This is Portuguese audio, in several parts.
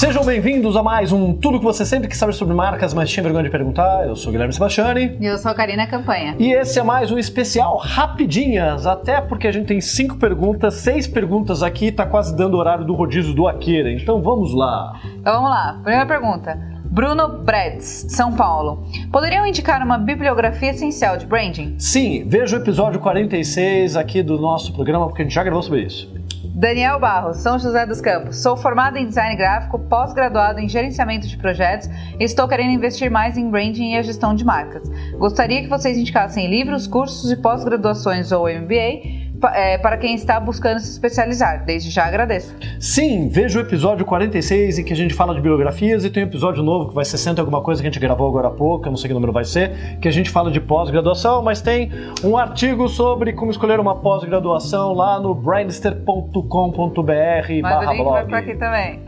Sejam bem-vindos a mais um Tudo que você sempre quis saber sobre marcas, mas tinha vergonha de perguntar. Eu sou Guilherme Sebastiani. E eu sou a Karina Campanha. E esse é mais um especial Rapidinhas, até porque a gente tem cinco perguntas, seis perguntas aqui, tá quase dando o horário do rodízio do Aqueira. Então vamos lá. Então vamos lá. Primeira pergunta. Bruno Bretz, São Paulo. Poderiam indicar uma bibliografia essencial de branding? Sim, veja o episódio 46 aqui do nosso programa, porque a gente já gravou sobre isso. Daniel Barros, São José dos Campos. Sou formado em design gráfico, pós-graduado em gerenciamento de projetos e estou querendo investir mais em branding e a gestão de marcas. Gostaria que vocês indicassem livros, cursos e pós-graduações ou MBA é, para quem está buscando se especializar. Desde já agradeço. Sim, veja o episódio 46 em que a gente fala de biografias e tem um episódio novo que vai ser 60 alguma coisa que a gente gravou agora há pouco, eu não sei que número vai ser, que a gente fala de pós-graduação, mas tem um artigo sobre como escolher uma pós-graduação lá no brandster.com.br barra blog. Vai para aqui também.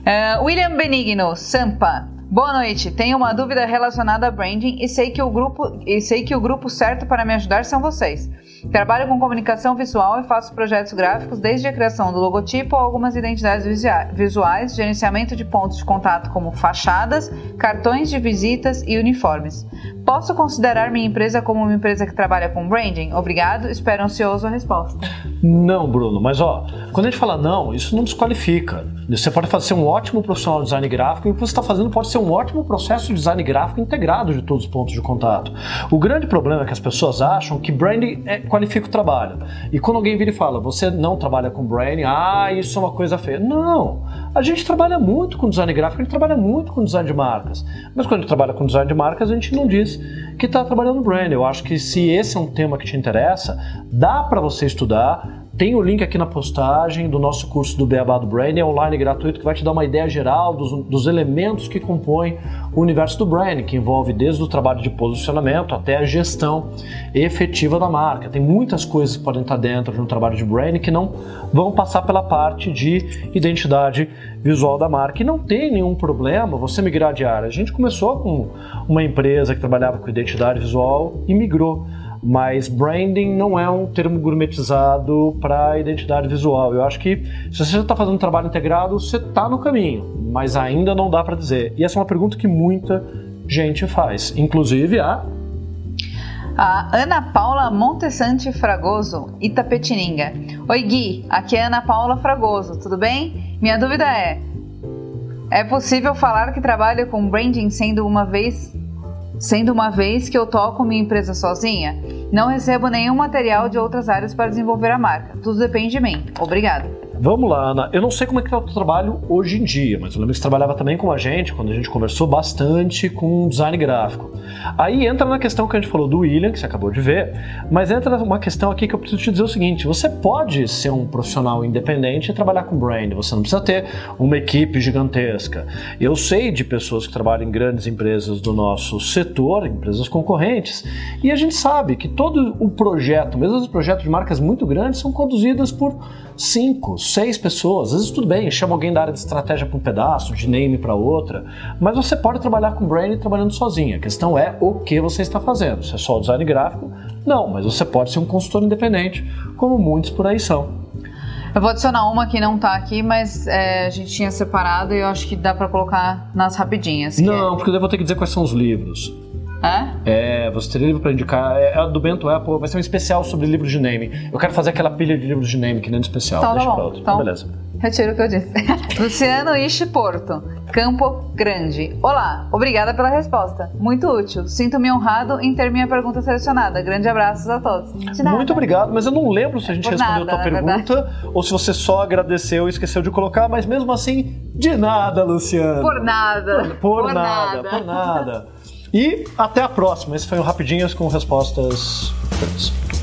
Uh, William Benigno, Sampa. Boa noite. Tenho uma dúvida relacionada a branding e sei que o grupo e sei que o grupo certo para me ajudar são vocês. Trabalho com comunicação visual e faço projetos gráficos desde a criação do logotipo a algumas identidades visuais, gerenciamento de pontos de contato como fachadas, cartões de visitas e uniformes. Posso considerar minha empresa como uma empresa que trabalha com branding? Obrigado, espero ansioso a resposta. Não, Bruno, mas ó, quando a gente fala não, isso não desqualifica. Você pode fazer um ótimo profissional de design gráfico e o que você está fazendo pode ser um ótimo processo de design gráfico integrado de todos os pontos de contato. O grande problema é que as pessoas acham que branding é, qualifica o trabalho. E quando alguém vira e fala, você não trabalha com branding, ah, isso é uma coisa feia. Não! A gente trabalha muito com design gráfico, a gente trabalha muito com design de marcas. Mas quando a gente trabalha com design de marcas, a gente não diz que está trabalhando brand. Eu acho que se esse é um tema que te interessa, dá para você estudar, tem o link aqui na postagem do nosso curso do Beabá do Branding, é online gratuito, que vai te dar uma ideia geral dos, dos elementos que compõem o universo do branding, que envolve desde o trabalho de posicionamento até a gestão efetiva da marca. Tem muitas coisas que podem estar dentro de um trabalho de branding que não vão passar pela parte de identidade visual da marca. E não tem nenhum problema você migrar de área. A gente começou com uma empresa que trabalhava com identidade visual e migrou mas branding não é um termo gourmetizado para identidade visual. Eu acho que se você está fazendo um trabalho integrado, você está no caminho, mas ainda não dá para dizer. E essa é uma pergunta que muita gente faz, inclusive a a Ana Paula Montessante Fragoso, Itapetininga. Oi Gui, aqui é Ana Paula Fragoso, tudo bem? Minha dúvida é: é possível falar que trabalho com branding sendo uma vez Sendo uma vez que eu toco minha empresa sozinha, não recebo nenhum material de outras áreas para desenvolver a marca. Tudo depende de mim. Obrigado. Vamos lá, Ana. Eu não sei como é que tá o teu trabalho hoje em dia, mas eu lembro que você trabalhava também com a gente, quando a gente conversou bastante com design gráfico. Aí entra na questão que a gente falou do William, que você acabou de ver, mas entra uma questão aqui que eu preciso te dizer o seguinte: você pode ser um profissional independente e trabalhar com brand, você não precisa ter uma equipe gigantesca. Eu sei de pessoas que trabalham em grandes empresas do nosso setor, empresas concorrentes, e a gente sabe que todo o projeto, mesmo os projetos de marcas muito grandes, são conduzidos por cinco, seis pessoas. Às vezes tudo bem, chama alguém da área de estratégia para um pedaço, de name para outra, mas você pode trabalhar com brand trabalhando sozinho. A questão é o que você está fazendo. Se é só design gráfico, não, mas você pode ser um consultor independente, como muitos por aí são. Eu vou adicionar uma que não está aqui, mas é, a gente tinha separado e eu acho que dá para colocar nas rapidinhas. Não, é... porque eu vou ter que dizer quais são os livros. É? É, você teria livro para indicar. É, é do Bento Apple, vai ser um especial sobre livros de name. Eu quero fazer aquela pilha de livros de name que nem do especial. Então, Deixa tá pra outro. Então, beleza. Retiro o que eu disse. Luciano Ishi Porto, Campo Grande. Olá, obrigada pela resposta. Muito útil. Sinto-me honrado em ter minha pergunta selecionada. Grande abraços a todos. Muito obrigado, mas eu não lembro se a gente Por respondeu nada, a tua pergunta verdade. ou se você só agradeceu e esqueceu de colocar, mas mesmo assim, de nada, Luciano. Por nada. Por, por nada, por nada. E até a próxima. Esse foi o Rapidinhas com respostas. curtas.